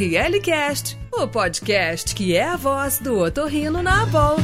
ORLcast, o podcast que é a voz do otorrino na Abol.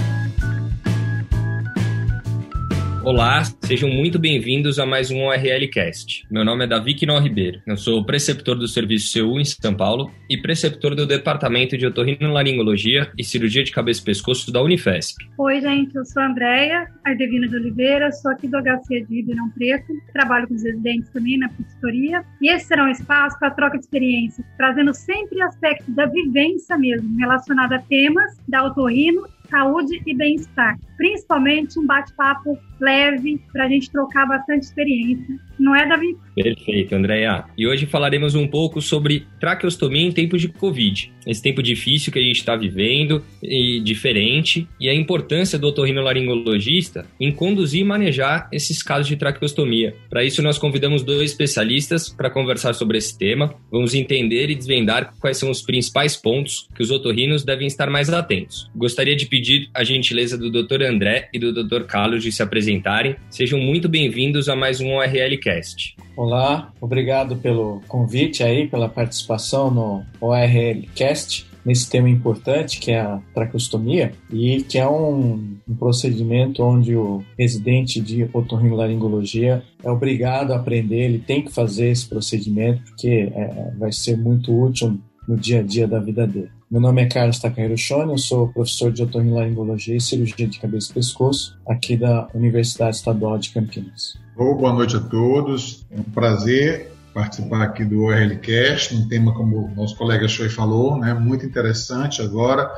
Olá, sejam muito bem-vindos a mais um ORLcast. Meu nome é Davi Quinó Ribeiro. Eu sou preceptor do Serviço CU em São Paulo e preceptor do Departamento de Otorrinolaringologia e Cirurgia de Cabeça e Pescoço da Unifesp. Oi, gente, eu sou a Andréia Ardevina de Oliveira, sou aqui do HC de Ribeirão Preto, trabalho com os residentes também na consultoria. E esse será um espaço para troca de experiências, trazendo sempre aspectos da vivência mesmo, relacionado a temas da otorrino saúde e bem-estar. Principalmente um bate-papo leve para a gente trocar bastante experiência. Não é, Davi? Perfeito, Andréia. E hoje falaremos um pouco sobre traqueostomia em tempos de Covid. Esse tempo difícil que a gente está vivendo e diferente, e a importância do otorrinolaringologista em conduzir e manejar esses casos de traqueostomia. Para isso, nós convidamos dois especialistas para conversar sobre esse tema. Vamos entender e desvendar quais são os principais pontos que os otorrinos devem estar mais atentos. Gostaria de pedir a gentileza do Dr. André e do Dr. Carlos de se apresentarem. Sejam muito bem-vindos a mais um ORLcast. Olá, obrigado pelo convite aí, pela participação no ORLcast nesse tema importante que é a traqueostomia e que é um, um procedimento onde o residente de otorrinolaringologia é obrigado a aprender, ele tem que fazer esse procedimento porque é, vai ser muito útil no dia a dia da vida dele. Meu nome é Carlos Takahiro Shone, eu sou professor de otorrinolaringologia e cirurgia de cabeça e pescoço aqui da Universidade Estadual de Campinas. boa noite a todos. É um prazer participar aqui do ORLcast, um tema como o nosso colega Choi falou, né, muito interessante agora,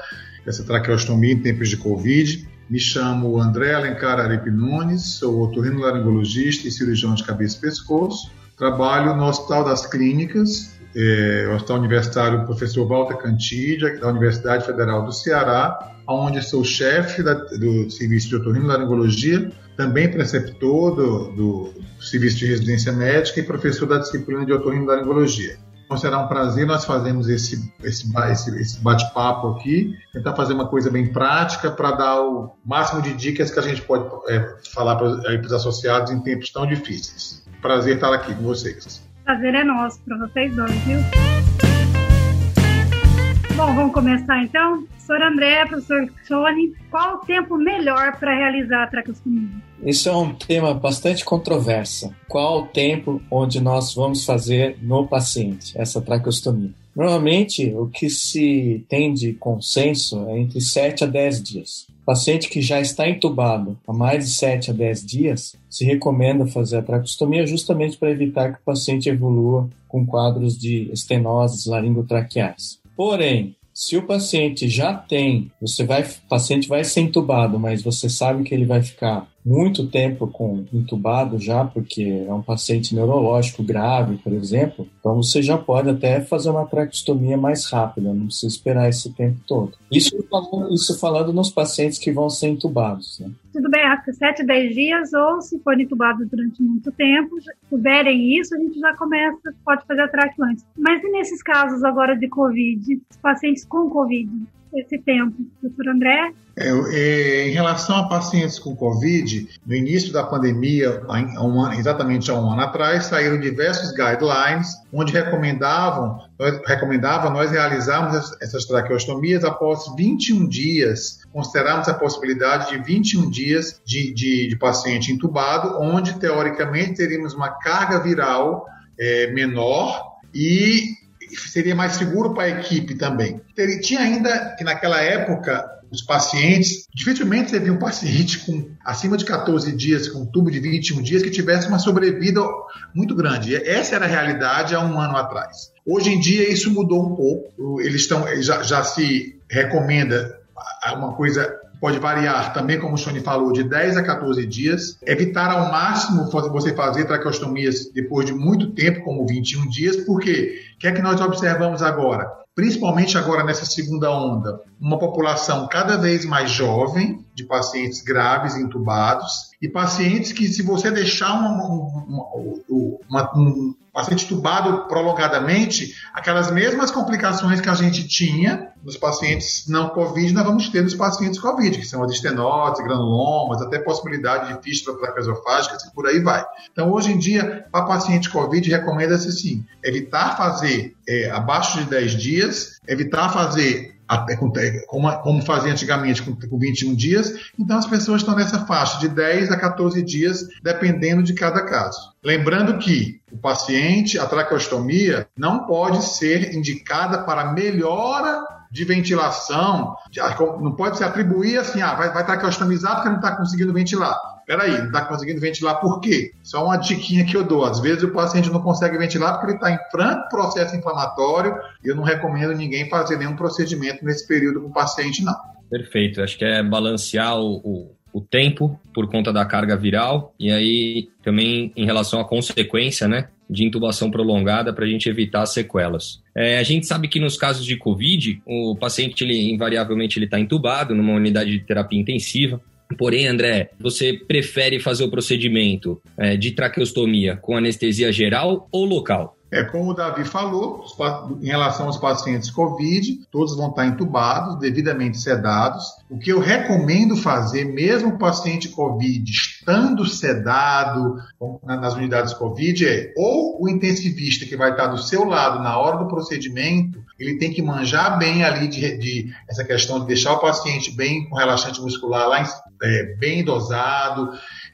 essa traqueostomia em tempos de Covid. Me chamo André Alencar Aripe Nunes, sou otorrinolaringologista e cirurgião de cabeça e pescoço. Trabalho no Hospital das Clínicas, é, Hospital Universitário Professor Walter Cantídia, da Universidade Federal do Ceará, onde sou chefe da, do Serviço de Otorrinolaringologia, também preceptor do, do, Serviço de Residência Médica e professor da disciplina de Otorrinolaringologia. Então será um prazer nós fazermos esse, esse, esse bate-papo aqui, tentar fazer uma coisa bem prática para dar o máximo de dicas que a gente pode é, falar para os associados em tempos tão difíceis. Prazer estar aqui com vocês prazer é nosso para vocês dois, viu? Bom, vamos começar então. Professor André, professor Sony, qual o tempo melhor para realizar a traqueostomia? Isso é um tema bastante controverso. Qual o tempo onde nós vamos fazer no paciente essa traqueostomia? Normalmente, o que se tem de consenso é entre 7 a 10 dias. Paciente que já está entubado há mais de 7 a 10 dias, se recomenda fazer a traqueostomia justamente para evitar que o paciente evolua com quadros de estenoses laringotraqueais. Porém, se o paciente já tem, você vai, o paciente vai ser entubado, mas você sabe que ele vai ficar muito tempo com entubado já, porque é um paciente neurológico grave, por exemplo, então você já pode até fazer uma traqueostomia mais rápida, não precisa esperar esse tempo todo. Isso falando, isso falando nos pacientes que vão ser entubados. Né? Tudo bem, que 7, 10 dias, ou se for entubado durante muito tempo, puderem isso, a gente já começa, pode fazer a traque antes. Mas e nesses casos agora de Covid, pacientes com Covid? Esse tempo, doutor André? É, é, em relação a pacientes com Covid, no início da pandemia, exatamente há um ano atrás, saíram diversos guidelines onde recomendavam, nós, recomendava nós realizarmos essas traqueostomias após 21 dias, considerarmos a possibilidade de 21 dias de, de, de paciente entubado, onde teoricamente teríamos uma carga viral é, menor e seria mais seguro para a equipe também. Tinha ainda que naquela época os pacientes, dificilmente você viu um paciente com acima de 14 dias, com um tubo de 21 dias, que tivesse uma sobrevida muito grande. Essa era a realidade há um ano atrás. Hoje em dia isso mudou um pouco. Eles estão já, já se recomenda uma coisa pode variar também, como o Shoni falou, de 10 a 14 dias. Evitar ao máximo você fazer traqueostomias depois de muito tempo, como 21 dias, porque o que é que nós observamos agora? Principalmente agora nessa segunda onda, uma população cada vez mais jovem, de pacientes graves, entubados, e pacientes que, se você deixar uma, uma, uma, um paciente entubado prolongadamente, aquelas mesmas complicações que a gente tinha nos pacientes não COVID, nós vamos ter nos pacientes COVID, que são as estenotes, granulomas, até possibilidade de fístula traqueosofágicas e por aí vai. Então, hoje em dia, para paciente COVID, recomenda-se sim, evitar fazer é, abaixo de 10 dias, evitar fazer como, como fazia antigamente com, com 21 dias, então as pessoas estão nessa faixa de 10 a 14 dias, dependendo de cada caso. Lembrando que o paciente, a traqueostomia, não pode ser indicada para melhora de ventilação, não pode se atribuir assim, ah, vai, vai traqueostomizar porque não está conseguindo ventilar. Peraí, não está conseguindo ventilar por quê? Só uma diquinha que eu dou. Às vezes o paciente não consegue ventilar porque ele está em franco processo inflamatório e eu não recomendo ninguém fazer nenhum procedimento nesse período com o paciente, não. Perfeito. Acho que é balancear o, o, o tempo por conta da carga viral e aí também em relação à consequência, né? de intubação prolongada para a gente evitar sequelas. É, a gente sabe que nos casos de Covid, o paciente, ele, invariavelmente, ele está entubado numa unidade de terapia intensiva. Porém, André, você prefere fazer o procedimento é, de traqueostomia com anestesia geral ou local? É como o Davi falou, em relação aos pacientes COVID, todos vão estar entubados, devidamente sedados. O que eu recomendo fazer, mesmo o paciente COVID estando sedado nas unidades COVID, é ou o intensivista que vai estar do seu lado na hora do procedimento, ele tem que manjar bem ali de, de essa questão de deixar o paciente bem com relaxante muscular lá é, bem dosado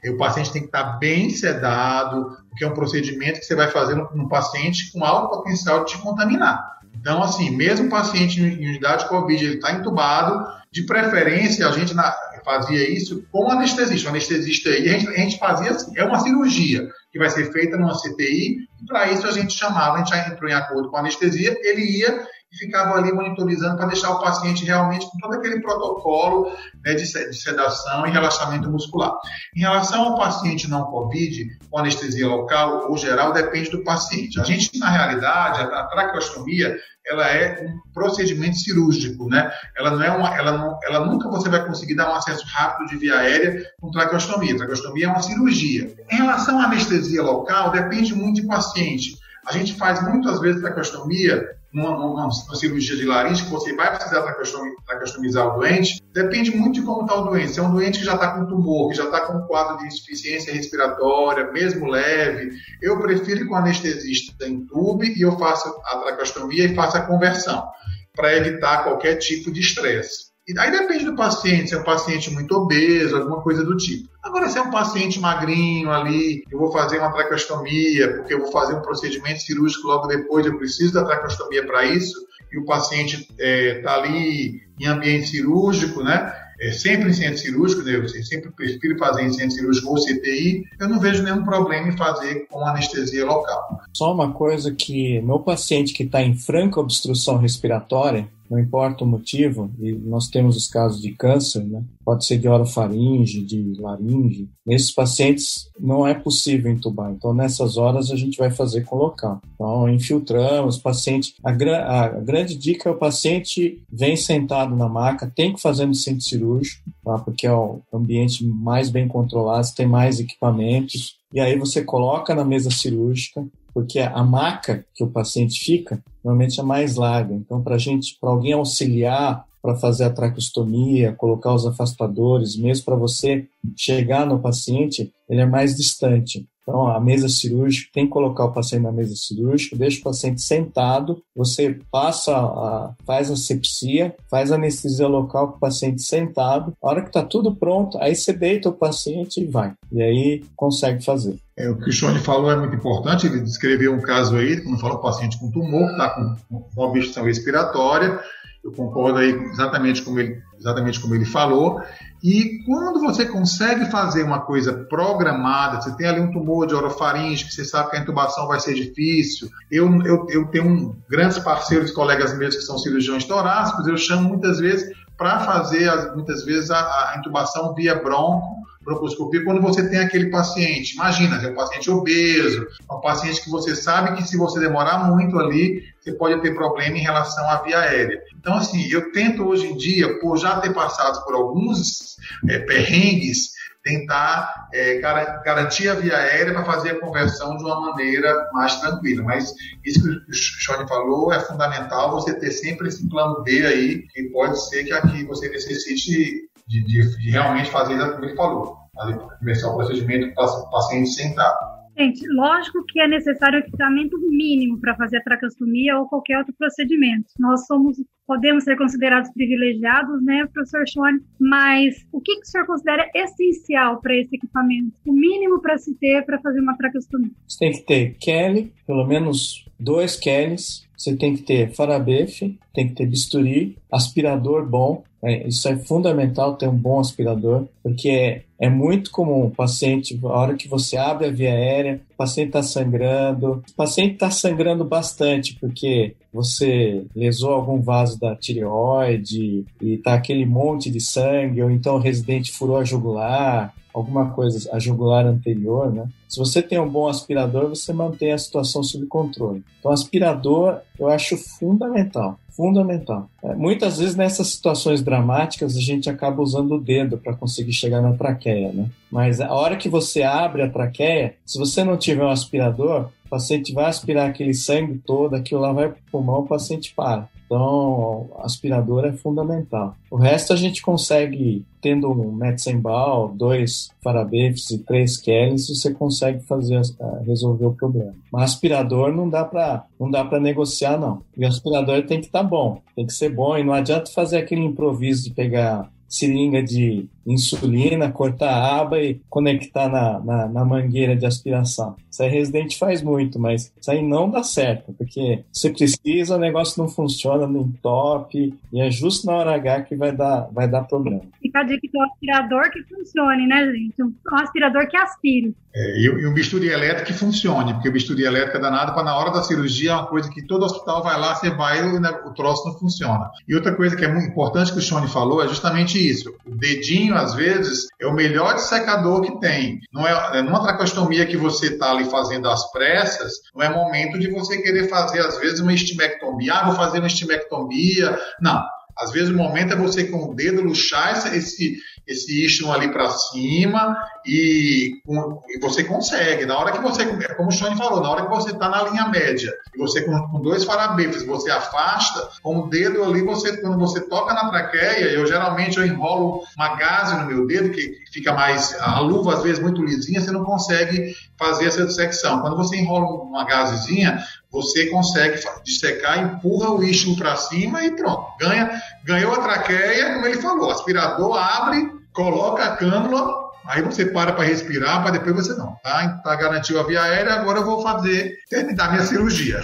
o paciente tem que estar bem sedado, porque é um procedimento que você vai fazer no, paciente com alto potencial de te contaminar. Então, assim, mesmo o paciente em unidade de Covid, ele está entubado, de preferência, a gente na, fazia isso com anestesista. O anestesista aí, a gente, a gente fazia assim, é uma cirurgia que vai ser feita numa CTI, e para isso a gente chamava, a gente entrou em acordo com a anestesia, ele ia e ficavam ali monitorizando para deixar o paciente realmente com todo aquele protocolo né, de, de sedação e relaxamento muscular. Em relação ao paciente não COVID, com anestesia local ou geral, depende do paciente. A gente, na realidade, a traqueostomia, ela é um procedimento cirúrgico, né? Ela não é uma, ela não, ela nunca você vai conseguir dar um acesso rápido de via aérea com traqueostomia. Traqueostomia é uma cirurgia. Em relação à anestesia local, depende muito do paciente. A gente faz muitas vezes traqueostomia numa, numa, numa, cirurgia de laringe, que você vai precisar traqueostomizar o doente, depende muito de como está o doente. Se é um doente que já está com tumor, que já está com um quadro de insuficiência respiratória, mesmo leve, eu prefiro que o anestesista entube e eu faço a traqueostomia e faça a conversão, para evitar qualquer tipo de estresse. E aí depende do paciente, se é um paciente muito obeso, alguma coisa do tipo. Agora, se é um paciente magrinho ali, eu vou fazer uma traqueostomia, porque eu vou fazer um procedimento cirúrgico logo depois, eu preciso da traqueostomia para isso, e o paciente está é, tá ali em ambiente cirúrgico, né? É, sempre em centro cirúrgico, né? eu sempre prefiro fazer em centro cirúrgico ou CTI, eu não vejo nenhum problema em fazer com anestesia local. Só uma coisa que meu paciente que está em franca obstrução respiratória, não importa o motivo, e nós temos os casos de câncer, né? pode ser de orofaringe, de laringe. Nesses pacientes não é possível entubar, então nessas horas a gente vai fazer com local. Então infiltramos, paciente. A, a, a grande dica é o paciente vem sentado na maca, tem que fazer no centro cirúrgico, tá? porque é o ambiente mais bem controlado, tem mais equipamentos. E aí você coloca na mesa cirúrgica, porque a maca que o paciente fica normalmente é mais larga. Então, para gente, para alguém auxiliar para fazer a traqueostomia, colocar os afastadores, mesmo para você chegar no paciente, ele é mais distante. Então, a mesa cirúrgica, tem que colocar o paciente na mesa cirúrgica, deixa o paciente sentado, você passa, a, faz a sepsia, faz a anestesia local com o paciente sentado. A hora que está tudo pronto, aí você deita o paciente e vai. E aí consegue fazer. É, o que o Shone falou é muito importante, ele descreveu um caso aí, quando falou paciente com tumor, está com, com obstrução respiratória, eu concordo aí exatamente como ele, exatamente como ele falou. E quando você consegue fazer uma coisa programada, você tem ali um tumor de orofaringe, que você sabe que a intubação vai ser difícil. Eu, eu, eu tenho um, grandes parceiros, colegas meus que são cirurgiões torácicos, eu chamo muitas vezes para fazer, muitas vezes, a, a intubação via bronco, broncooscopia quando você tem aquele paciente. Imagina, é um paciente obeso, é um paciente que você sabe que se você demorar muito ali, você pode ter problema em relação à via aérea. Então, assim, eu tento hoje em dia, por já ter passado por alguns é, perrengues, tentar é, garantir a via aérea para fazer a conversão de uma maneira mais tranquila. Mas isso que o Shone falou é fundamental você ter sempre esse plano B aí, que pode ser que aqui você necessite de, de, de realmente fazer exatamente o que ele falou, fazer, começar o procedimento para o paciente sentado. Gente, lógico que é necessário equipamento mínimo para fazer a traqueostomia ou qualquer outro procedimento. Nós somos, podemos ser considerados privilegiados, né, professor Schone? Mas o que, que o senhor considera essencial para esse equipamento? O mínimo para se ter para fazer uma traqueostomia? Você tem que ter Kelly, pelo menos dois Kellys. Você tem que ter farabefe, tem que ter bisturi, aspirador bom, é, isso é fundamental ter um bom aspirador, porque é, muito comum o paciente, a hora que você abre a via aérea, o paciente está sangrando, o paciente está sangrando bastante porque você lesou algum vaso da tireoide e está aquele monte de sangue, ou então o residente furou a jugular, alguma coisa, a jugular anterior, né? Se você tem um bom aspirador, você mantém a situação sob controle. Então, aspirador eu acho fundamental, fundamental. É, muitas vezes nessas situações dramáticas a gente acaba usando o dedo para conseguir chegar na traqueia, né? Mas a hora que você abre a traqueia, se você não tiver um aspirador, o paciente vai aspirar aquele sangue todo, aquilo lá vai para o pulmão, o paciente para. Então, aspirador é fundamental. O resto a gente consegue, tendo um Metzenbau, dois Farabefs e três Kellys, você consegue fazer, eh, resolver o problema. Mas aspirador não dá para não dá para negociar não. E o aspirador tem que estar tá bom, tem que ser bom e não adianta fazer aquele improviso de pegar seringa de insulina, cortar a aba e conectar na, na, na, mangueira de aspiração. Isso aí Resident faz muito, mas isso aí não dá certo, porque você precisa, o negócio não funciona, não top, e é justo na hora H que vai dar, vai dar problema. Fica a dica que um aspirador que funcione, né, gente? Um aspirador que aspire. É, e, e um bisturi elétrico que funcione, porque o bisturi elétrico é danado para na hora da cirurgia é uma coisa que todo hospital vai lá, você vai e o troço não funciona. E outra coisa que é muito importante que o Shone falou é justamente isso. O dedinho às vezes, é o melhor dissecador que tem. Não é, é numa traqueostomia que você está ali fazendo às pressas, não é momento de você querer fazer, às vezes, uma estimectomia. Ah, vou fazer uma estimectomia. Não. Às vezes o momento é você com o dedo luxar esse, esse istmo ali para cima e, e, você consegue. Na hora que você, como o Shone falou, na hora que você está na linha média e você com, com dois parabéns você afasta, com o dedo ali, você, quando você toca na traqueia, eu geralmente eu enrolo uma gaze no meu dedo, que fica mais, a luva às vezes muito lisinha, você não consegue fazer essa dissecção. Quando você enrola uma gazezinha, você consegue dissecar, empurra o istmo para cima e pronto. Ganha, ganhou a traqueia, como ele falou, aspirador abre, coloca a cânula, aí você para para respirar, para depois você não. Tá, tá garantiu a via aérea, agora eu vou fazer, terminar minha cirurgia.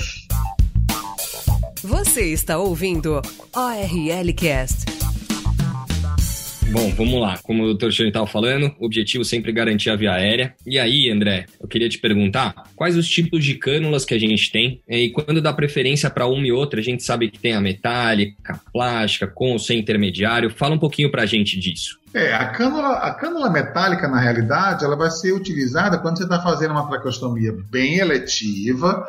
Você está ouvindo ORL Cast. Bom, vamos lá. Como o Dr. Chone estava falando, o objetivo sempre é garantir a via aérea. E aí, André, eu queria te perguntar quais os tipos de cânulas que a gente tem e quando dá preferência para uma e outra, a gente sabe que tem a metálica, a plástica, com ou sem intermediário. Fala um pouquinho para a gente disso. É, a cânula, a cânula metálica, na realidade, ela vai ser utilizada quando você está fazendo uma traqueostomia bem eletiva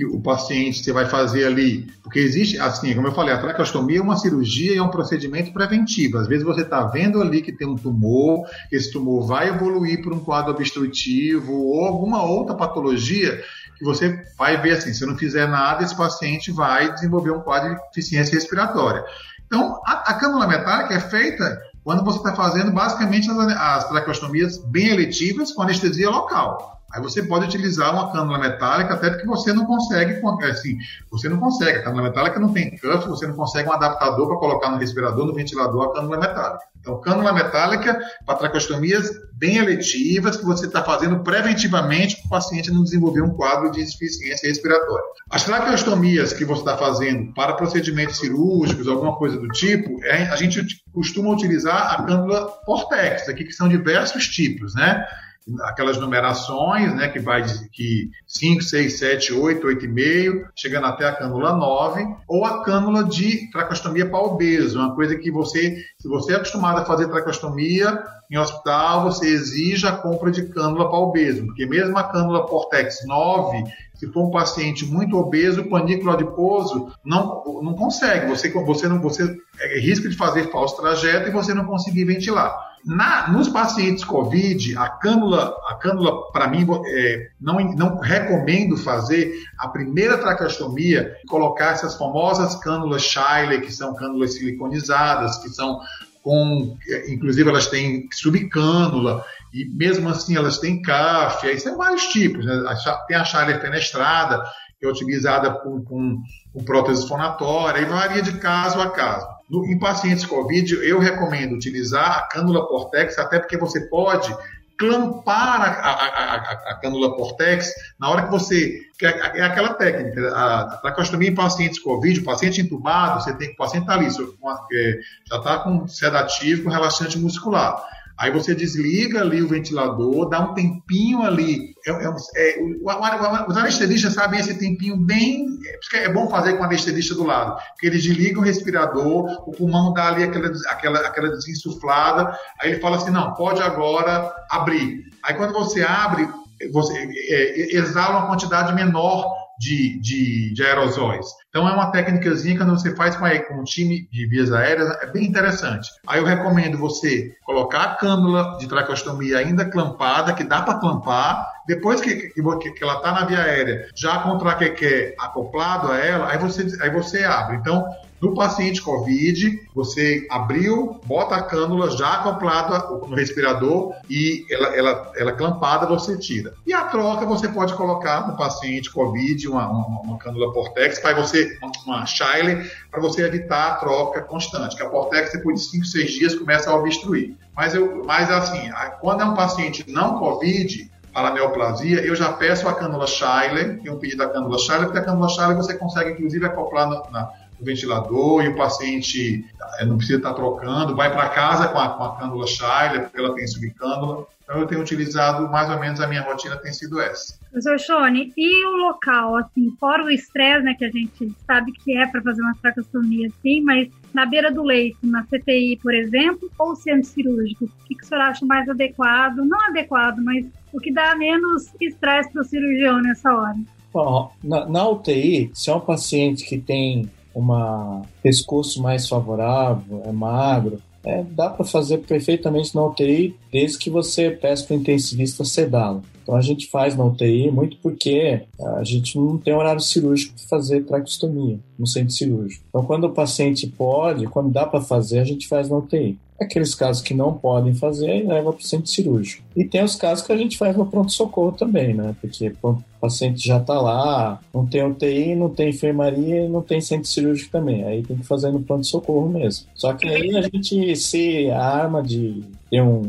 que o paciente você vai fazer ali, porque existe, assim, como eu falei, a traqueostomia é uma cirurgia e é um procedimento preventivo. Às vezes você está vendo ali que tem um tumor, esse tumor vai evoluir para um quadro obstrutivo ou alguma outra patologia que você vai ver assim, se eu não fizer nada, esse paciente vai desenvolver um quadro de deficiência respiratória. Então, a, a cânula metálica é feita quando você está fazendo basicamente as, as traqueostomias bem eletivas com anestesia local. Aí você pode utilizar uma cânula metálica, até porque você não consegue, assim, você não consegue. A cânula metálica não tem cuff, você não consegue um adaptador para colocar no respirador, no ventilador, a cânula metálica. Então, cânula metálica para traqueostomias bem eletivas, que você está fazendo preventivamente para o paciente não desenvolver um quadro de insuficiência respiratória. As traqueostomias que você está fazendo para procedimentos cirúrgicos, alguma coisa do tipo, é, a gente costuma utilizar a cânula Portex, aqui que são diversos tipos, né? Aquelas numerações, né, que vai de que 5, 6, 7, 8, 8,5, chegando até a cânula 9, ou a cânula de tracostomia para obeso, uma coisa que você, se você é acostumado a fazer tracostomia em hospital, você exige a compra de cânula para obeso, porque mesmo a cânula Portex 9, se for um paciente muito obeso, panículo adiposo não, não consegue, você, você não você é risco de fazer falso trajeto e você não conseguir ventilar. Na, nos pacientes COVID, a cânula, a cânula para mim, é, não, não recomendo fazer a primeira traqueostomia, colocar essas famosas cânulas Shiley, que são cânulas siliconizadas, que são com, inclusive elas têm subcânula, e mesmo assim elas têm CAF, aí são vários tipos, né? tem a Shiley fenestrada, que é utilizada com, com, com prótese fonatória, e varia de caso a caso. No, em pacientes COVID, eu recomendo utilizar a cânula Portex, até porque você pode clampar a, a, a, a cânula Portex na hora que você. Que é, é aquela técnica. A traqueostomia em pacientes COVID, o paciente entubado, você tem que o paciente está ali, é, já está com sedativo, com relaxante muscular. Aí você desliga ali o ventilador, dá um tempinho ali. É, é, é, os anestesistas sabem esse tempinho bem. É, é bom fazer com o anestesista do lado, porque eles desligam o respirador, o pulmão dá ali aquela, aquela, aquela desinsuflada. Aí ele fala assim: não, pode agora abrir. Aí quando você abre, você é, exala uma quantidade menor de, de, de, aerosóis. Então é uma técnicazinha que você faz com, a, com um time de vias aéreas, é bem interessante. Aí eu recomendo você colocar a cânula de traqueostomia ainda clampada, que dá para clampar, depois que, que, que ela está na via aérea, já com o traqueque acoplado a ela, aí você, aí você abre. Então, no paciente COVID, você abriu, bota a cânula já acoplada no respirador e ela, ela, ela clampada, você tira. E a troca você pode colocar no paciente COVID uma, uma, uma cânula Portex, para você, uma, Shiley, para você evitar a troca constante, que a Portex depois de 5, 6 dias começa a obstruir. Mas, eu, mas assim, quando é um paciente não COVID, para neoplasia, eu já peço a cânula Shiley, tenho um pedido da cânula Shiley, porque a cânula Shiley você consegue inclusive acoplar na, na o ventilador e o paciente eh, não precisa estar trocando, vai para casa com a, com a cânula Shiley, porque ela tem subcânula. Então eu tenho utilizado, mais ou menos a minha rotina tem sido essa. Professor Shone, e o local, assim, fora o estresse, né, que a gente sabe que é para fazer uma tracostomia assim, mas na beira do leito, na CTI, por exemplo, ou centro cirúrgico, o que, que o senhor acha mais adequado? Não adequado, mas o que dá menos estresse para o cirurgião nessa hora? Bom, na, na UTI, se é um paciente que tem uma pescoço mais favorável, é magro, é, dá para fazer perfeitamente na UTI, desde que você peça para o intensivista sedá-lo. Então a gente faz na UTI muito porque a gente não tem horário cirúrgico para fazer traqueostomia no centro cirúrgico. Então quando o paciente pode, quando dá para fazer, a gente faz na UTI. Aqueles casos que não podem fazer, leva para o centro cirúrgico. E tem os casos que a gente faz no pronto-socorro também, né? Porque o paciente já está lá, não tem UTI, não tem enfermaria não tem centro cirúrgico também. Aí tem que fazer no pronto-socorro mesmo. Só que aí a gente se arma de ter um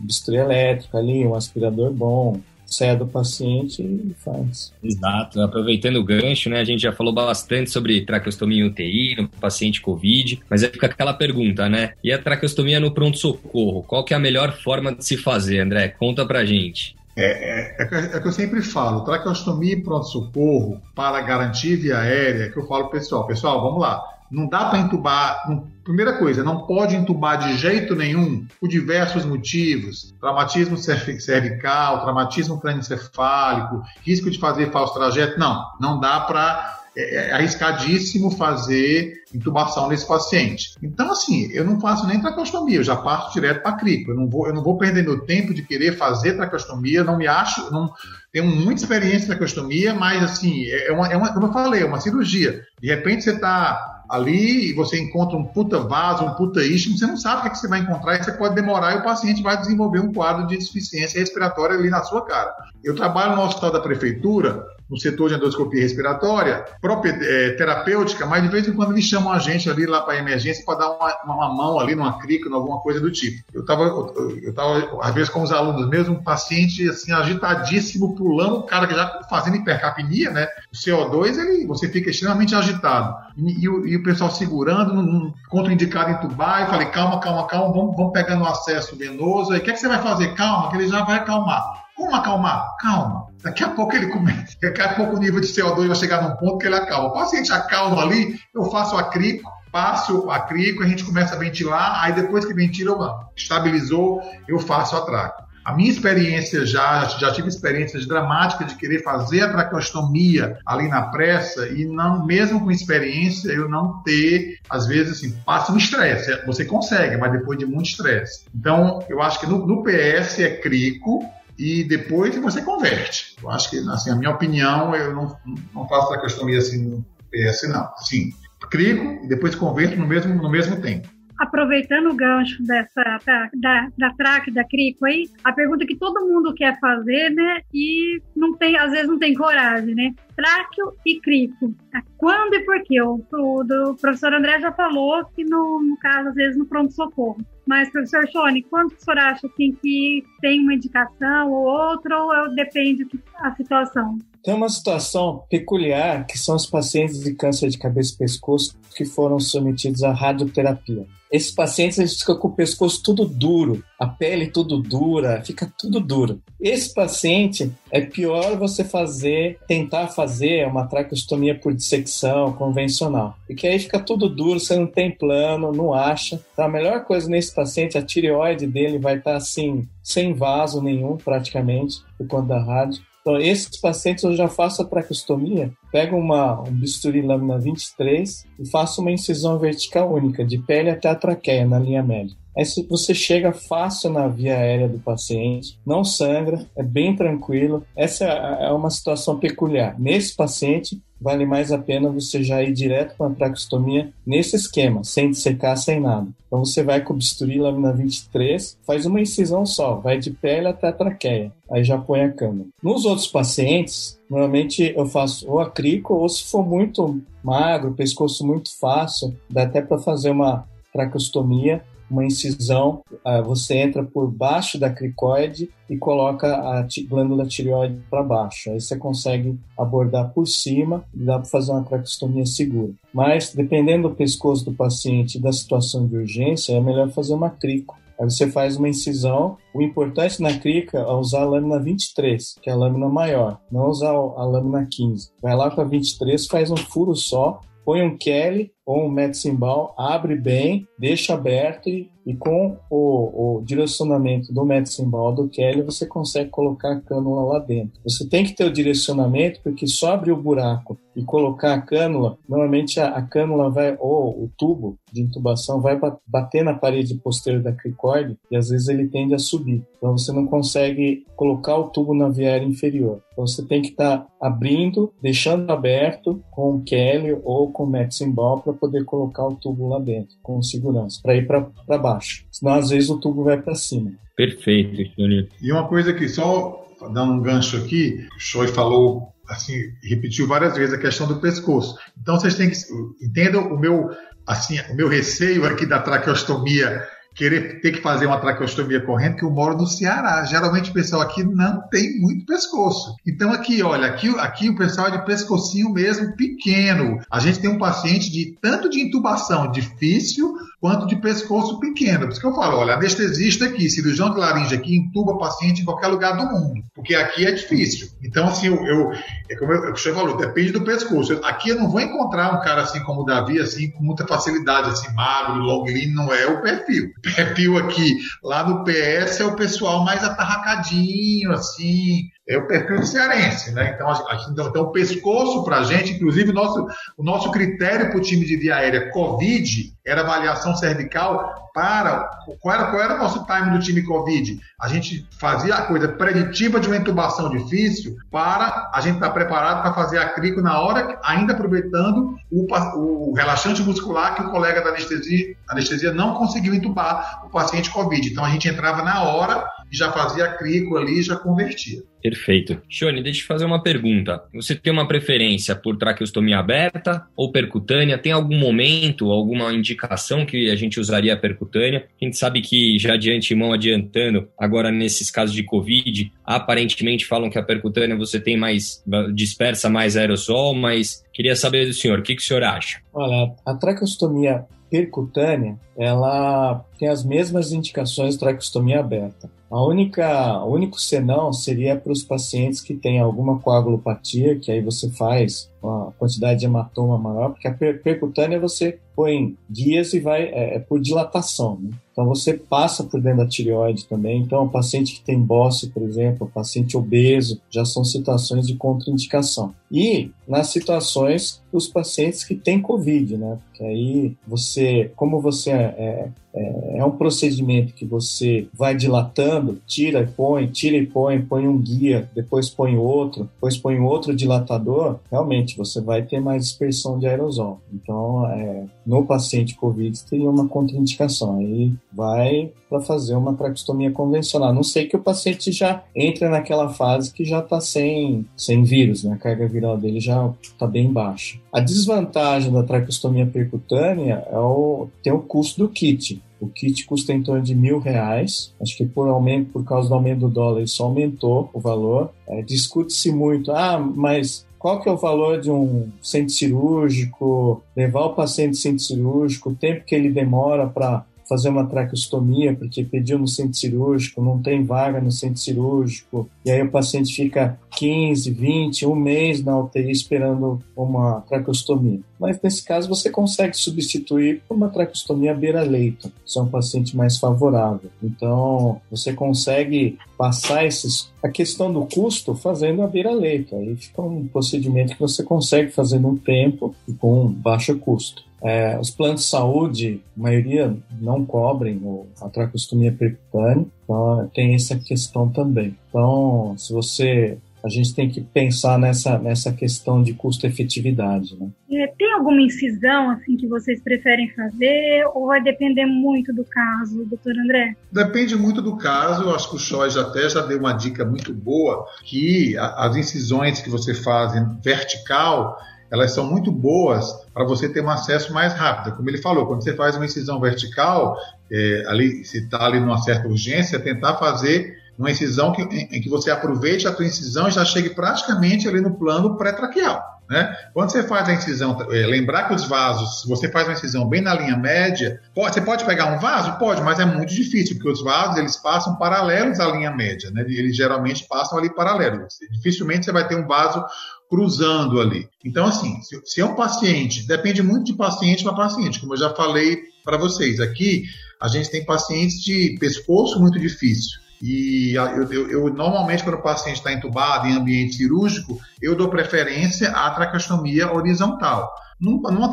bisturi elétrico ali, um aspirador bom, cede o paciente e faz. Exato. Aproveitando o gancho, né? A gente já falou bastante sobre traqueostomia em UTI, no paciente COVID, mas aí fica aquela pergunta, né? E a traqueostomia no pronto-socorro? Qual que é a melhor forma de se fazer, André? Conta pra gente. É, é, é, que eu sempre falo, traqueostomia e pronto-socorro para garantir via aérea, que eu falo pessoal, pessoal, vamos lá, não dá para entubar. Não, primeira coisa, não pode entubar de jeito nenhum, por diversos motivos: traumatismo cervical, traumatismo crânioencefálico, risco de fazer falso trajeto. Não, não dá para. É, é arriscadíssimo fazer intubação nesse paciente. Então, assim, eu não faço nem traqueostomia, eu já parto direto para a crico. Eu não vou, eu não vou perder meu tempo de querer fazer traqueostomia, não me acho, não tenho muita experiência em traqueostomia, mas assim, é uma, é uma, como eu falei, é uma cirurgia. De repente você está ali e você encontra um puta vaso, um puta istmo, você não sabe o que, é que você vai encontrar e você pode demorar e o paciente vai desenvolver um quadro de insuficiência respiratória ali na sua cara. Eu trabalho no hospital da prefeitura, no setor de endoscopia respiratória, própria, é, terapêutica, mas de vez em quando me chamam a gente ali lá para emergência para dar uma, uma, mão ali numa crica, alguma coisa do tipo. Eu estava, eu tava, às vezes, com os alunos mesmo, um paciente assim, agitadíssimo, pulando, um cara que já fazendo hipercapnia, né? O CO2, ele, você fica extremamente agitado. E, e, o, e o, pessoal segurando, num, contraindicado entubar, e falei, calma, calma, calma, vamos, vamos pegando o acesso venoso. Aí, o que, é que você vai fazer? Calma, que ele já vai acalmar. Como acalmar? Calma. Daqui a pouco ele começa. Daqui a pouco o nível de CO2 vai chegar num ponto que ele acalma. O paciente acalma ali, eu faço a crico, passo a crico, a gente começa a ventilar, aí depois que ventila, estabilizou, eu faço a traco. A minha experiência já, já tive experiências dramáticas de querer fazer a traqueostomia ali na pressa e não, mesmo com experiência, eu não ter, às vezes, assim, passa um estresse. Você consegue, mas depois de muito estresse. Então, eu acho que no, no PS é crico, e depois você converte. Eu acho que, assim, a minha opinião, eu não, não faço traqueostomia assim no PS, não. Assim, crico e depois converto no mesmo, no mesmo tempo aproveitando o gancho dessa da, da, da track, da crico aí, a pergunta que todo mundo quer fazer, né? E não tem, às vezes não tem coragem, né? Tráqueo e crico. Quando e por quê? O, o, o professor André já falou que no, no caso, às vezes, no pronto-socorro. Mas, professor Shone, quando o senhor acha assim, que tem uma indicação ou outra, ou depende da situação? Tem uma situação peculiar que são os pacientes de câncer de cabeça e pescoço que foram submetidos à radioterapia. Esses pacientes eles ficam com o pescoço tudo duro, a pele tudo dura, fica tudo duro. Esse paciente é pior você fazer, tentar fazer uma traqueostomia por dissecção convencional, porque aí fica tudo duro, você não tem plano, não acha. Então a melhor coisa nesse paciente, a tireoide dele vai estar assim, sem vaso nenhum praticamente, por conta da rádio. Então, esses pacientes eu já faço a traqueostomia, pego uma, um bisturi lâmina 23 e faço uma incisão vertical única, de pele até a traqueia, na linha média. Aí você chega fácil na via aérea do paciente, não sangra, é bem tranquilo. Essa é, é uma situação peculiar. Nesse paciente, vale mais a pena você já ir direto para a traqueostomia nesse esquema, sem dissecar, sem nada. Então você vai com bisturi lâmina 23, faz uma incisão só, vai de pele até a traqueia, aí já põe a câmera. Nos outros pacientes, normalmente eu faço ou acrico ou se for muito magro, pescoço muito fácil, dá até para fazer uma traqueostomia uma incisão, uh, você entra por baixo da cricoide e coloca a glândula tireoide para baixo. Aí você consegue abordar por cima e dá para fazer uma traqueostomia segura. Mas, dependendo do pescoço do paciente e da situação de urgência, é melhor fazer uma crico. Aí você faz uma incisão. O importante na crica é usar a lâmina 23, que é a lâmina maior, não usar a lâmina 15. Vai lá com a 23, faz um furo só, põe um Kelly ou um Metzimbal, abre bem, deixa aberto e, e com o, o, direcionamento do Metzimbal do Kelly você consegue colocar a cânula lá dentro. Você tem que ter o direcionamento porque só abrir o buraco e colocar a cânula, normalmente a, a cânula vai, ou o tubo de intubação vai bater na parede posterior da cricoide e às vezes ele tende a subir. Então você não consegue colocar o tubo na via aérea inferior. Então você tem que estar tá abrindo, deixando aberto com o Kelly ou com o Metzimbal para poder colocar o tubo lá dentro com segurança, para ir para baixo. Senão, às vezes, o tubo vai para cima. Perfeito, Jonito. E uma coisa que, só dando um gancho aqui, o Choi falou, assim, repetiu várias vezes a questão do pescoço. Então, vocês têm que. Entendam o meu, assim, o meu receio aqui da traqueostomia querer ter que fazer uma traqueostomia corrente, que eu moro no Ceará. Geralmente o pessoal aqui não tem muito pescoço. Então aqui, olha, aqui, aqui o pessoal é de pescocinho mesmo pequeno. A gente tem um paciente de tanto de intubação difícil quanto de pescoço pequeno. Por isso que eu falo, olha, anestesista aqui, cirurgião de laringe aqui, intuba paciente em qualquer lugar do mundo, porque aqui é difícil. Então, assim, eu, eu é como eu, o senhor falou, depende do pescoço. Aqui eu não vou encontrar um cara assim como o Davi, assim, com muita facilidade, assim, magro, long lean, não é o perfil. O perfil aqui, lá no PS, é o pessoal mais atarracadinho, assim, é o perfil cearense, né? Então, a, então, o pescoço para a gente, inclusive, nosso, o nosso critério para o time de via aérea Covid era avaliação cervical para. Qual era, qual era o nosso time do time Covid? A gente fazia a coisa preditiva de uma intubação difícil para a gente estar tá preparado para fazer a crico na hora, ainda aproveitando o, o relaxante muscular que o colega da anestesia, anestesia não conseguiu intubar o paciente Covid. Então a gente entrava na hora e já fazia a crico ali e já convertia. Perfeito. Shone, deixa eu fazer uma pergunta. Você tem uma preferência por traqueostomia aberta ou percutânea? Tem algum momento, alguma indicação que a gente usaria a percutânea? A gente sabe que já de antemão adiantando, agora nesses casos de Covid, aparentemente falam que a percutânea você tem mais, dispersa mais aerossol, mas queria saber do senhor, o que, que o senhor acha? Olha, a traqueostomia percutânea, ela tem as mesmas indicações de traqueostomia aberta. A única, o único senão seria para os pacientes que têm alguma coagulopatia, que aí você faz uma quantidade de hematoma maior, porque a percutânea você põe guias e vai é, é por dilatação, né? Então você passa por dentro da tireoide também. Então, o paciente que tem bócio, por exemplo, o paciente obeso, já são situações de contraindicação. E nas situações dos pacientes que têm Covid, né? Porque aí você, como você é, é, é, um procedimento que você vai dilatando, tira e põe, tira e põe, põe um guia, depois põe outro, depois põe outro dilatador, realmente você vai ter mais dispersão de aerosol. Então, é, no paciente COVID teria uma contraindicação. Aí vai para fazer uma traqueostomia convencional. Não sei que o paciente já entra naquela fase que já está sem, sem vírus, né? a carga viral dele já está bem baixa. A desvantagem da traqueostomia percutânea é o, tem o custo do kit. O kit custa em torno de mil reais. Acho que por aumento, por causa do aumento do dólar, isso aumentou o valor. É, Discute-se muito, ah, mas qual que é o valor de um centro cirúrgico, levar o paciente centro cirúrgico, o tempo que ele demora para fazer uma traqueostomia porque pediu no centro cirúrgico, não tem vaga no centro cirúrgico, e aí o paciente fica 15, 20, um mês na UTI esperando uma traqueostomia. Mas nesse caso você consegue substituir por uma traqueostomia beira-leito, se é um paciente mais favorável. Então você consegue passar esses, a questão do custo fazendo a beira-leito. Aí fica um procedimento que você consegue fazer num tempo e com baixo custo. É, os planos de saúde, a maioria não cobrem a traqueostomia percutânea, então tem essa questão também. Então, se você a gente tem que pensar nessa, nessa questão de custo-efetividade. Né? É, tem alguma incisão assim que vocês preferem fazer ou vai depender muito do caso, doutor André? Depende muito do caso. Eu acho que o Choice até já deu uma dica muito boa que as incisões que você faz vertical elas são muito boas para você ter um acesso mais rápido. Como ele falou, quando você faz uma incisão vertical, é, ali, se está ali numa certa urgência, tentar fazer uma incisão que, em, em, que você aproveite a tua incisão e já chegue praticamente ali no plano pré-traqueal. Né? Quando você faz a incisão, é, lembrar que os vasos, se você faz uma incisão bem na linha média, pode, você pode pegar um vaso? Pode, mas é muito difícil, porque os vasos eles passam paralelos à linha média, né? eles geralmente passam ali paralelos. Dificilmente você vai ter um vaso cruzando ali. Então, assim, se, se é um paciente, depende muito de paciente para paciente, como eu já falei para vocês. Aqui, a gente tem pacientes de pescoço muito difícil. E eu, eu, eu, normalmente, quando o paciente está entubado em ambiente cirúrgico, eu dou preferência à traqueostomia horizontal. Numa, numa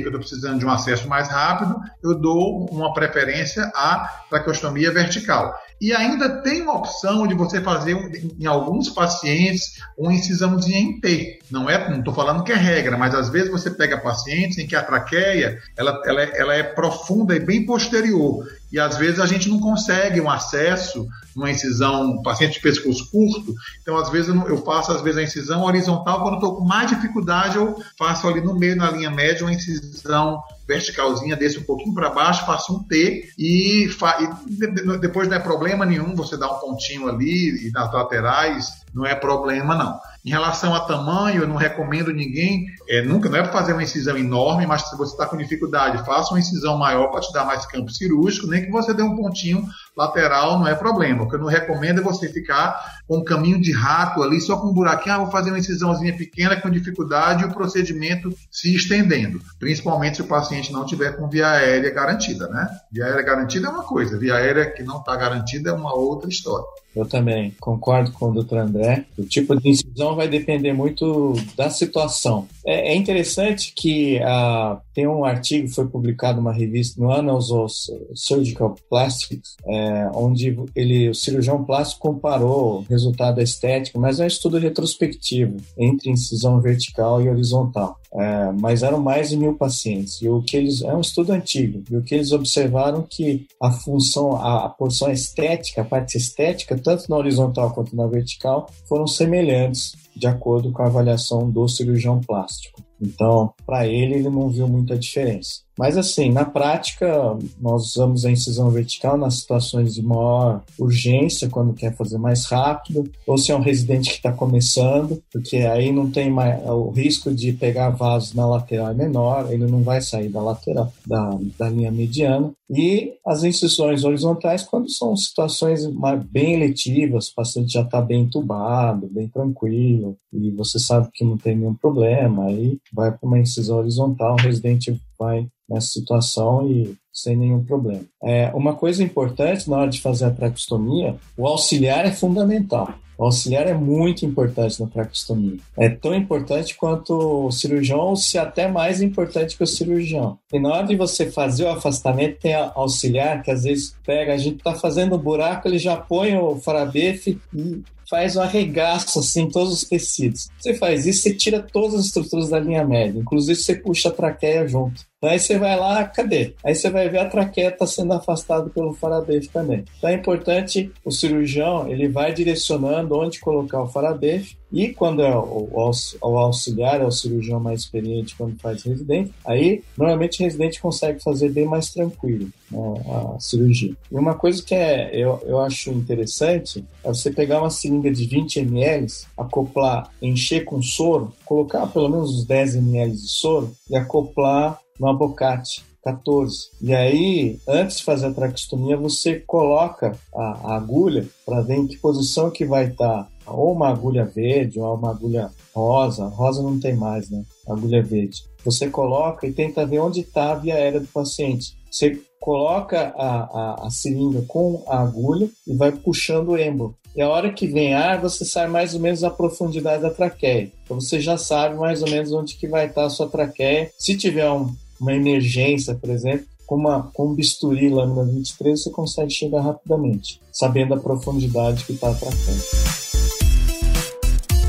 que eu estou precisando de um acesso mais rápido, eu dou uma preferência à traqueostomia vertical. E ainda tem uma opção de você fazer, em alguns pacientes, uma incisãozinha em T. Não é, não estou falando que é regra, mas às vezes você pega pacientes em que a traqueia ela, ela, ela é profunda e bem posterior. E às vezes a gente não consegue um acesso numa incisão, paciente de pescoço curto, então às vezes eu faço às vezes a incisão horizontal, quando estou com mais dificuldade eu faço ali no meio, na linha média, uma incisão verticalzinha, desce um pouquinho para baixo, faço um T e, e, depois não é problema nenhum, você dá um pontinho ali e nas laterais, não é problema não. Em relação a tamanho, eu não recomendo ninguém, é, nunca, não é para fazer uma incisão enorme, mas se você está com dificuldade, faça uma incisão maior para te dar mais campo cirúrgico, nem que você dê um pontinho lateral, não é problema. O que eu não recomendo é você ficar com um caminho de rato ali, só com um buraquinho, ah, vou fazer uma incisãozinha pequena com dificuldade e o procedimento se estendendo, principalmente se o paciente não tiver com via aérea garantida, né? Via aérea garantida é uma coisa, via aérea que não está garantida é uma outra história. Eu também concordo com o doutor André. O tipo de incisão vai depender muito da situação. É, é interessante que uh, tem um artigo foi publicado numa revista no Annals of Surgical Plastics, é, onde ele, o cirurgião plástico comparou o resultado estético, mas é um estudo retrospectivo entre incisão vertical e horizontal. É, mas eram mais de mil pacientes. E o que eles é um estudo antigo. E o que eles observaram que a função, a, a porção estética, a parte estética, tanto na horizontal quanto na vertical, foram semelhantes de acordo com a avaliação do cirurgião plástico. Então, para ele, ele não viu muita diferença. Mas assim, na prática, nós usamos a incisão vertical nas situações de maior urgência, quando quer fazer mais rápido, ou se é um residente que está começando, porque aí não tem mais o risco de pegar vasos na lateral é menor, ele não vai sair da lateral, da, da linha mediana. E as incisões horizontais, quando são situações bem eletivas, o paciente já está bem entubado, bem tranquilo, e você sabe que não tem nenhum problema, aí vai para uma incisão horizontal, o residente vai nessa situação e sem nenhum problema. É, uma coisa importante na hora de fazer a traqueostomia, o auxiliar é fundamental. O auxiliar é muito importante na traqueostomia. É tão importante quanto o cirurgião, ou se até mais importante que o cirurgião. E na hora de você fazer o afastamento, tem auxiliar que às vezes pega, a gente está fazendo um buraco, ele já põe o farabefe e faz um arregaço assim todos os tecidos. Você faz isso, você tira todas as estruturas da linha média, inclusive você puxa a traqueia junto. Aí você vai lá, cadê? Aí você vai ver a traqueia está sendo afastada pelo farabefe também. Então é importante o cirurgião, ele vai direcionando onde colocar o farabefe e quando é o, o, auxiliar, é o cirurgião mais experiente quando faz residente, aí normalmente o residente consegue fazer bem mais tranquilo né, a cirurgia. E uma coisa que é, eu, eu acho interessante é você pegar uma seringa de 20 ml, acoplar, encher com soro, colocar pelo menos uns 10 ml de soro e acoplar no abocate 14. E aí, antes de fazer a traqueostomia, você coloca a, a agulha para ver em que posição que vai estar. Tá, ou uma agulha verde, ou uma agulha rosa. Rosa não tem mais, né? Agulha verde. Você coloca e tenta ver onde está a via aérea do paciente. Você coloca a, a, a seringa com a agulha e vai puxando o êmbolo. E a hora que vem ar, você sabe mais ou menos a profundidade da traqueia. Então você já sabe mais ou menos onde que vai estar a sua traqueia. Se tiver um, uma emergência, por exemplo, com, uma, com um bisturi lâmina 23, você consegue chegar rapidamente, sabendo a profundidade que está a traqueia.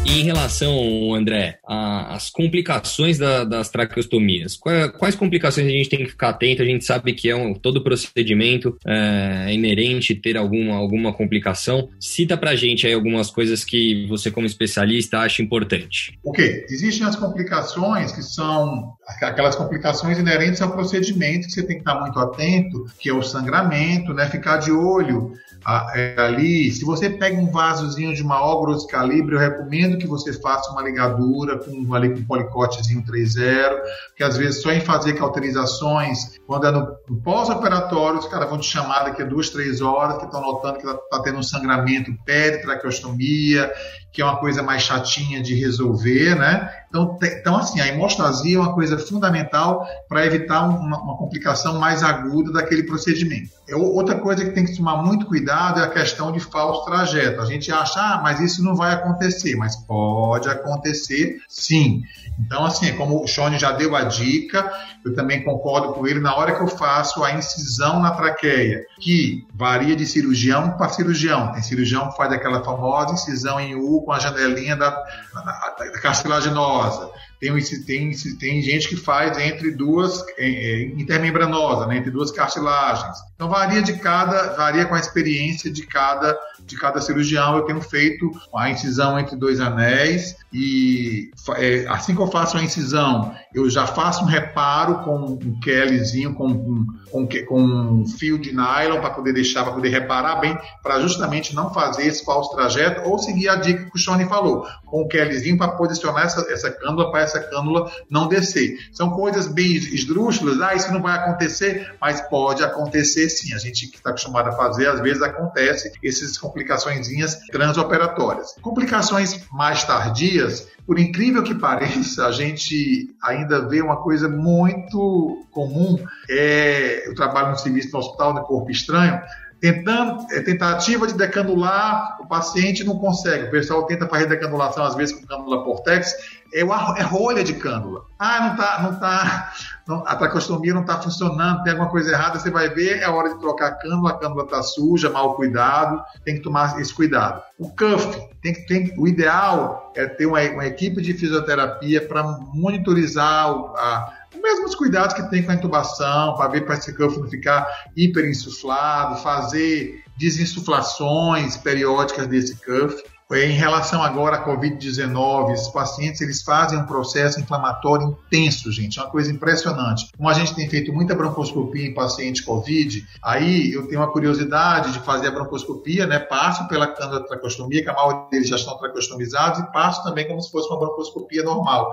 E em relação, André, às complicações da, das traqueostomias, quais, quais, complicações a gente tem que ficar atento? A gente sabe que é um, todo procedimento é, é inerente ter alguma, alguma complicação. Cita pra gente aí algumas coisas que você, como especialista, acha importante. Ok, existem as complicações que são aquelas complicações inerentes ao procedimento que você tem que estar muito atento, que é o sangramento, né? Ficar de olho ali. Se você pega um vasozinho de maior grosso calibre, eu recomendo que você faça uma ligadura com, ali, com um policotezinho 3.0, que às vezes só em fazer cauterizações, quando é no, pós-operatório, os caras vão te chamar daqui a duas, três horas, que estão notando que está tá tendo um sangramento peri-traqueostomia, que é uma coisa mais chatinha de resolver, né? Então, te, então assim, a hemostasia é uma coisa fundamental para evitar uma, uma, complicação mais aguda daquele procedimento. É, outra coisa que tem que tomar muito cuidado é a questão de falso trajeto. A gente acha, ah, mas isso não vai acontecer, mas pode acontecer sim. Então, assim, é como o Shone já deu a dica, eu também concordo com ele, na hora que eu faço a incisão na traqueia, que varia de cirurgião para cirurgião. Tem cirurgião que faz aquela famosa incisão em U com a janelinha da, da, da cartilaginosa. Tem, tem, tem gente que faz entre duas é, é, intermembranosa, né, entre duas cartilagens. Então varia de cada, varia com a experiência de cada, de cada cirurgião. Eu tenho feito a incisão entre dois anéis e é, assim que eu faço a incisão, eu já faço um reparo com um Kellyzinho, com, com, com um fio de nylon para poder deixar, para poder reparar bem, para justamente não fazer esse falso trajeto ou seguir a dica que o Shone falou, com o Kellyzinho para posicionar essa, essa cânula para essa cânula não descer. São coisas bem esdrúxulas, ah, isso não vai acontecer, mas pode acontecer sim. A gente que está acostumado a fazer, às vezes acontece essas complicações transoperatórias. Complicações mais tardias, por incrível que pareça, a gente ainda vê uma coisa muito comum, é, eu trabalho no serviço do hospital de corpo estranho, tentando, é, tentativa de decanular, o paciente não consegue. O pessoal tenta fazer decanulação, às vezes, com cânula portex, é, é rolha de cânula. Ah, não tá, não tá, não, a tracostomia não está funcionando, tem alguma coisa errada, você vai ver, é hora de trocar a cânula, a cânula está suja, mal cuidado, tem que tomar esse cuidado. O cuff, tem, tem, o ideal é ter uma, uma equipe de fisioterapia para monitorizar a mesmos cuidados que tem com a intubação, para ver para esse cuff não ficar hiperinsuflado, fazer desinsuflações periódicas desse cuff. Em relação agora à Covid-19, os pacientes eles fazem um processo inflamatório intenso, gente, é uma coisa impressionante. Como a gente tem feito muita broncoscopia em paciente Covid, aí eu tenho uma curiosidade de fazer a broncoscopia, né? Passo pela cânula tracostomia, que a maioria deles já estão tracostomizados, e passo também como se fosse uma broncoscopia normal.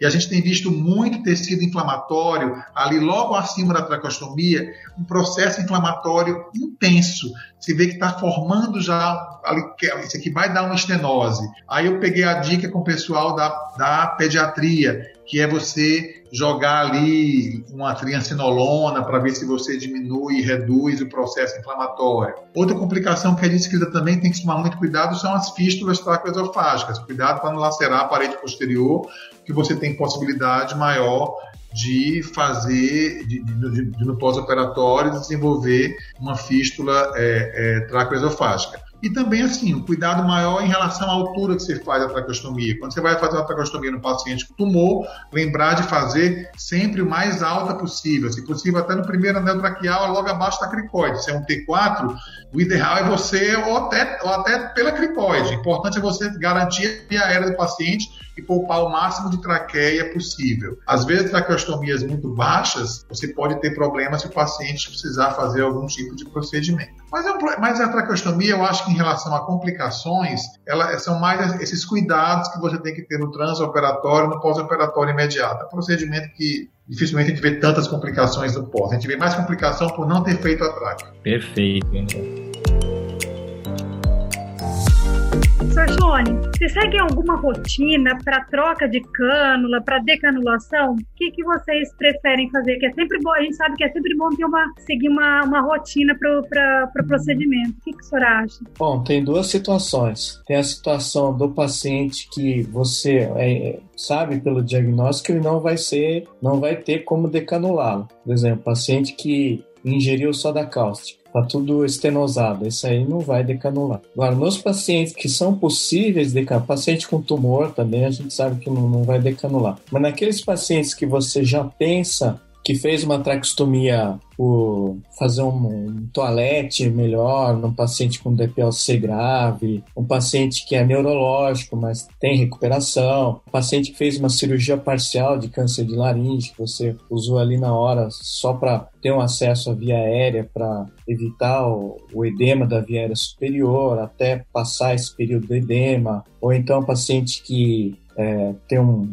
E a gente tem visto muito tecido inflamatório ali logo acima da tracostomia, um processo inflamatório intenso. Você vê que está formando já ali, isso aqui vai dar uma estenose. Aí eu peguei a dica com o pessoal da, da pediatria, que é você jogar ali uma triancinolona para ver se você diminui e reduz o processo inflamatório. Outra complicação que é descrita também, tem que tomar muito cuidado, são as fístulas traqueosofágicas. Cuidado para não lacerar a parede posterior, que você tem possibilidade maior de fazer, de, de, de no pós-operatório, desenvolver uma fístula é, é, traqueosofágica. E também, assim, um cuidado maior em relação à altura que você faz a traqueostomia. Quando você vai fazer uma traqueostomia no paciente com tumor, lembrar de fazer sempre o mais alta possível. Se possível, até no primeiro anel traqueal, logo abaixo da cricoide. Se é um T4, o ideal é você, ou até, ou até pela cricoide. O importante é você garantir a aérea do paciente e poupar o máximo de traqueia possível. Às vezes, traqueostomias muito baixas, você pode ter problemas se o paciente precisar fazer algum tipo de procedimento. Mas, é um, mas a traqueostomia, eu acho que em relação a complicações, ela, são mais esses cuidados que você tem que ter no transoperatório no pós-operatório imediato. É um procedimento que dificilmente a gente vê tantas complicações no pós. A gente vê mais complicação por não ter feito a traque. Perfeito. Johnny, você segue alguma rotina para troca de cânula, para decanulação? O que, que vocês preferem fazer? Que é sempre bom, a gente sabe que é sempre bom ter uma, seguir uma, uma rotina para o pro procedimento. O que, que o senhor acha? Bom, tem duas situações. Tem a situação do paciente que você é, sabe pelo diagnóstico que ele não vai ser, não vai ter como decanulá-lo. Por exemplo, paciente que ingeriu soda cáustica Tá tudo estenosado, isso aí não vai decanular. Agora, nos pacientes que são possíveis decanular, paciente com tumor também a gente sabe que não, não vai decanular. Mas naqueles pacientes que você já pensa que fez uma traqueostomia por fazer um, um toalete melhor num paciente com DPLC grave, um paciente que é neurológico, mas tem recuperação, um paciente que fez uma cirurgia parcial de câncer de laringe, que você usou ali na hora só para ter um acesso à via aérea para evitar o, o, edema da via aérea superior, até passar esse período do edema, ou então um paciente que é, tem um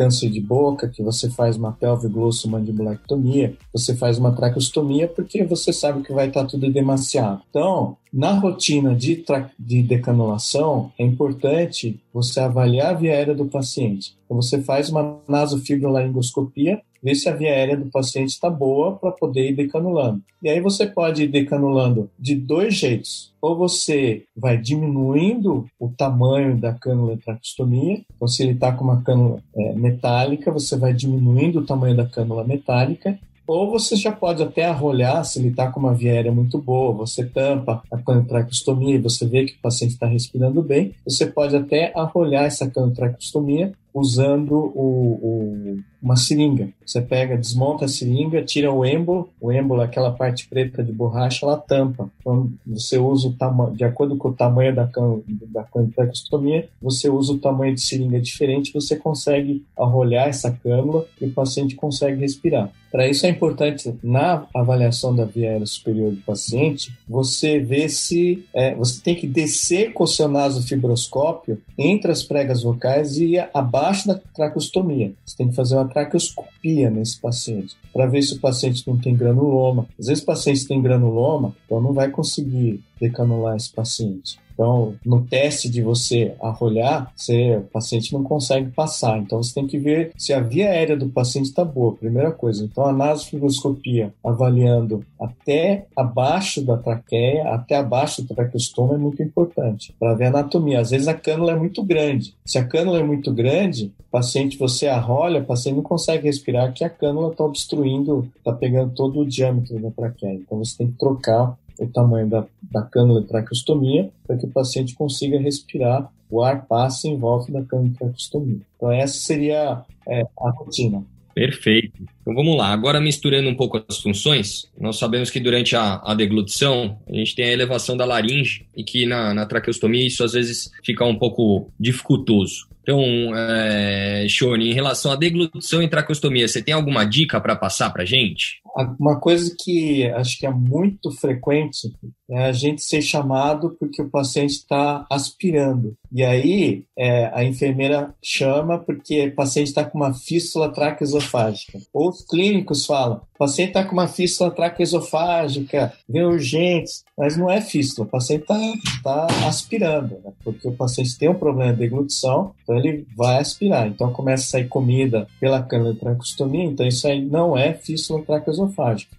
câncer de boca, que você faz uma pelviglosso-mandibulectomia, você faz uma traqueostomia porque você sabe que vai estar tudo demasiado. Então, na rotina de, de decanulação, é importante você avaliar a via aérea do paciente. Então, você faz uma nasofibrolaringoscopia ver se a via aérea do paciente está boa para poder ir decanulando. E aí você pode ir decanulando de dois jeitos. Ou você vai diminuindo o tamanho da cânula traqueostomia, então se ele está com uma cânula é, metálica, você vai diminuindo o tamanho da cânula metálica ou você já pode até arrolhar, se ele está com uma via aérea muito boa, você tampa a traqueostomia e você vê que o paciente está respirando bem, você pode até arrolhar essa traqueostomia usando o, o, uma seringa. Você pega, desmonta a seringa, tira o êmbolo, o êmbolo, aquela parte preta de borracha, ela tampa. Então, você usa o tamanho, de acordo com o tamanho da, can, da traqueostomia, você usa o tamanho de seringa diferente, você consegue arrolhar essa cânula e o paciente consegue respirar. Para isso é importante, na avaliação da via aérea superior do paciente, você ver se é, você tem que descer com o seu nasofibroscópio entre as pregas vocais e abaixo da traqueostomia. Você tem que fazer uma traqueoscopia nesse paciente para ver se o paciente não tem granuloma. Às vezes o paciente tem granuloma, então não vai conseguir decanular esse paciente. Então, no teste de você arrolhar, você, o paciente não consegue passar. Então, você tem que ver se a via aérea do paciente está boa, primeira coisa. Então, a nasofibroscopia avaliando até abaixo da traqueia, até abaixo do traqueostoma é muito importante para ver a anatomia. Às vezes a cânula é muito grande. Se a cânula é muito grande, o paciente você arrolha, o paciente não consegue respirar, porque a cânula está obstruindo, está pegando todo o diâmetro da traqueia. Então, você tem que trocar o tamanho da, da cânula de traqueostomia para que o paciente consiga respirar, o ar passe em volta da cânula de traqueostomia. Então essa seria é, a rotina. Perfeito. Então vamos lá. Agora misturando um pouco as funções, nós sabemos que durante a, a deglutição a gente tem a elevação da laringe e que na, na traqueostomia isso às vezes fica um pouco dificultoso. Então, é, Shone, em relação à deglutição e traqueostomia, você tem alguma dica para passar para gente? Uma coisa que acho que é muito frequente é a gente ser chamado porque o paciente está aspirando. E aí é, a enfermeira chama porque o paciente está com uma fístula traqueosofágica. Ou os clínicos falam, o paciente está com uma fístula traqueosofágica, vem urgentes, mas não é fístula, o paciente está tá aspirando, né? porque o paciente tem um problema de deglutição, então ele vai aspirar. Então começa a sair comida pela de traqueostomia, então isso aí não é fístula traqueosofágica,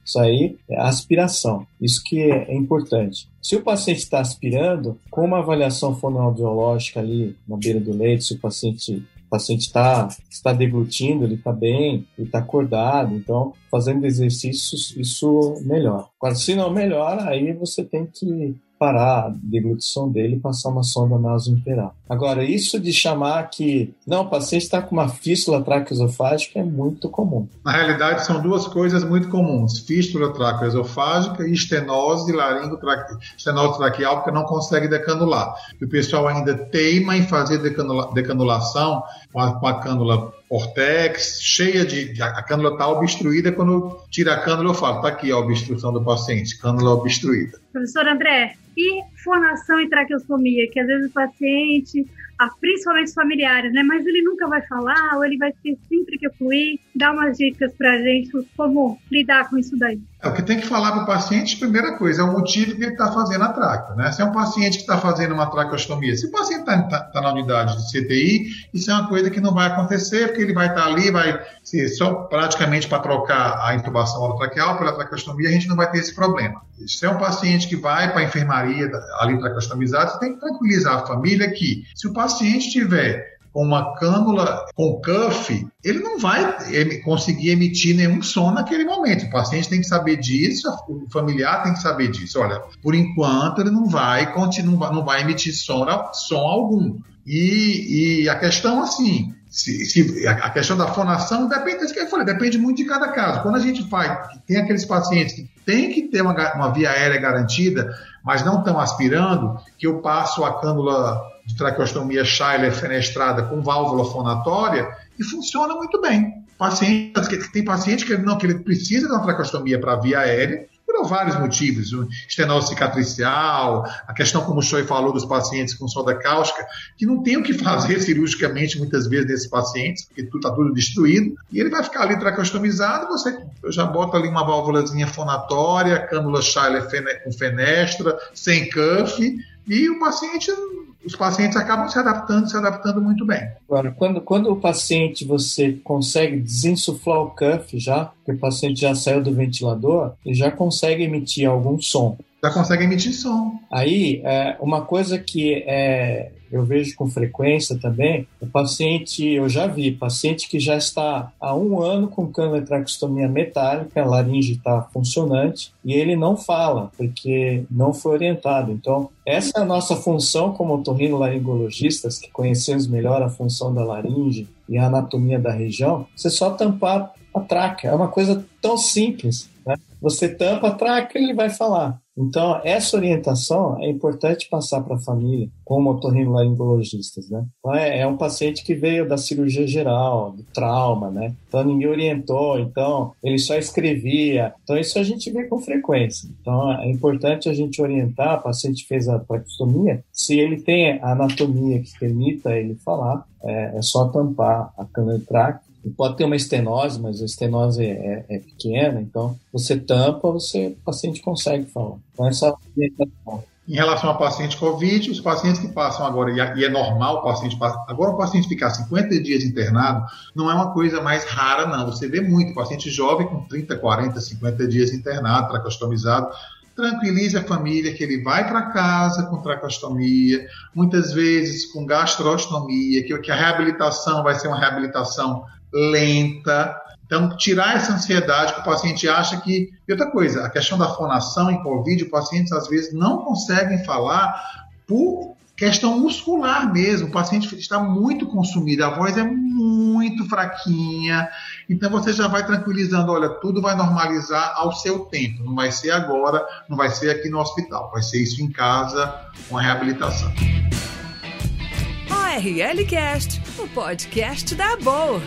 isso aí é aspiração. Isso que é importante. Se o paciente está aspirando, com uma avaliação fonoaudiológica ali na beira do leito, se o paciente o paciente está está deglutindo, ele está bem, ele está acordado, então fazendo exercícios isso melhora. Agora, se não melhora, aí você tem que parar a deglutição dele e passar uma sonda nasoimperal. Agora, isso de chamar que não, o paciente está com uma fístula traqueosofágica é muito comum. Na realidade, são duas coisas muito comuns: fístula traqueosofágica e estenose laringotraqueal, estenose traqueal, porque não consegue decanular. E o pessoal ainda teima em fazer decanula, decanulação com a, com a cânula ortex, cheia de. A cânula está obstruída. Quando tira a cânula, eu falo: está aqui a obstrução do paciente, cânula obstruída. Professor André, e formação e traqueostomia, que às vezes o paciente principalmente os familiares, né? Mas ele nunca vai falar, ou ele vai ter sempre que fluir. Dá umas dicas pra gente como lidar com isso daí. É, o que tem que falar para o paciente, primeira coisa, é o motivo que ele está fazendo a traca. Né? Se é um paciente que está fazendo uma traqueostomia, se o paciente está tá, tá na unidade de CTI, isso é uma coisa que não vai acontecer, porque ele vai estar tá ali, vai ser só praticamente para trocar a intubação orotraqueal pela traqueostomia, a gente não vai ter esse problema. Se é um paciente que vai para a enfermaria ali traqueostomizado, você tem que tranquilizar a família que se o paciente tiver com uma cânula com cuff, ele não vai conseguir emitir nenhum som naquele momento. O paciente tem que saber disso, o familiar tem que saber disso. Olha, por enquanto ele não vai continuar, não vai emitir som, som algum. E, e a questão assim, se, se, a questão da fonação depende, isso que eu falei, depende muito de cada caso. Quando a gente faz, tem aqueles pacientes que tem que ter uma, uma via aérea garantida, mas não estão aspirando, que eu passo a cânula de traqueostomia Schuyler fenestrada com válvula fonatória e funciona muito bem. Paciente, tem paciente que não que ele precisa de uma traqueostomia para via aérea por vários motivos, estenose cicatricial, a questão como o Choi falou dos pacientes com sonda cáustica, que não tem o que fazer cirurgicamente muitas vezes nesses pacientes, porque tudo está tudo destruído, e ele vai ficar ali traqueostomizado, você já bota ali uma válvulazinha fonatória, cânula Schuyler com fenestra, sem cuff, e o paciente os pacientes acabam se adaptando, se adaptando muito bem. Agora, quando, quando o paciente você consegue desinsuflar o cuff já, que o paciente já saiu do ventilador, ele já consegue emitir algum som. Já consegue emitir som. Aí, é, uma coisa que é, eu vejo com frequência também, o paciente, eu já vi, paciente que já está há um ano com cânula metálica, a laringe está funcionante, e ele não fala, porque não foi orientado. Então, essa é a nossa função como otorrinolaringologistas, que conhecemos melhor a função da laringe e a anatomia da região, você só tampar a traca. É uma coisa tão simples. Né? Você tampa a traca e ele vai falar. Então, essa orientação é importante passar para a família, como otorrinolaringologistas, né? Então, é, é, um paciente que veio da cirurgia geral, do trauma, né? Então, ninguém orientou, então, ele só escrevia. Então, isso a gente vê com frequência. Então, é importante a gente orientar, o paciente fez a traqueostomia, se ele tem a anatomia que permita ele falar, é, é só tampar a cana de traque Pode ter uma estenose, mas a estenose é, é, pequena, então você tampa, você, o paciente consegue falar. Então, essa em relação ao paciente COVID, os pacientes que passam agora, e é normal o paciente passar, agora o paciente ficar 50 dias internado, não é uma coisa mais rara, não. Você vê muito paciente jovem com 30, 40, 50 dias internado, tracostomizado, tranquilize a família que ele vai para casa com tracostomia, muitas vezes com gastrostomia, que a reabilitação vai ser uma reabilitação lenta. Então, tirar essa ansiedade que o paciente acha que. E outra coisa, a questão da fonação em Covid, pacientes às vezes não conseguem falar por questão muscular mesmo. O paciente está muito consumido, a voz é muito fraquinha. Então você já vai tranquilizando, olha, tudo vai normalizar ao seu tempo. Não vai ser agora, não vai ser aqui no hospital, vai ser isso em casa, com a reabilitação. ORL Cast, o podcast da Boa.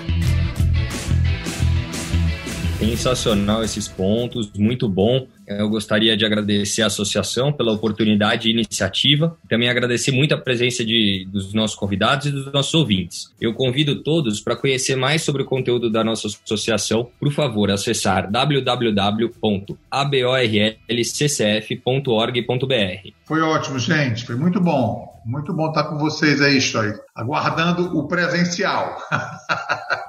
Sensacional esses pontos, muito bom. Eu gostaria de agradecer a associação pela oportunidade e iniciativa. Também agradecer muito a presença de, dos nossos convidados e dos nossos ouvintes. Eu convido todos para conhecer mais sobre o conteúdo da nossa associação. Por favor, acessar www.aborlccf.org.br. Foi ótimo, gente. Foi muito bom. Muito bom estar com vocês aí, Choi. Aguardando o presencial.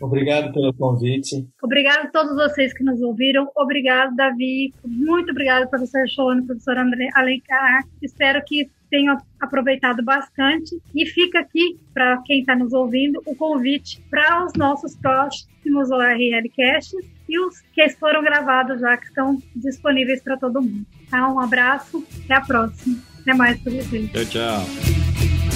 Obrigado pelo convite. Obrigado a todos vocês que nos ouviram. Obrigado, Davi. Muito obrigado, professor Chone, professor André Alencar. Espero que tenham aproveitado bastante. E fica aqui, para quem está nos ouvindo, o convite para os nossos próximos ORL Casts e os que foram gravados já, que estão disponíveis para todo mundo. Tá? Um abraço, até a próxima. Até mais para vocês. Tchau, tchau.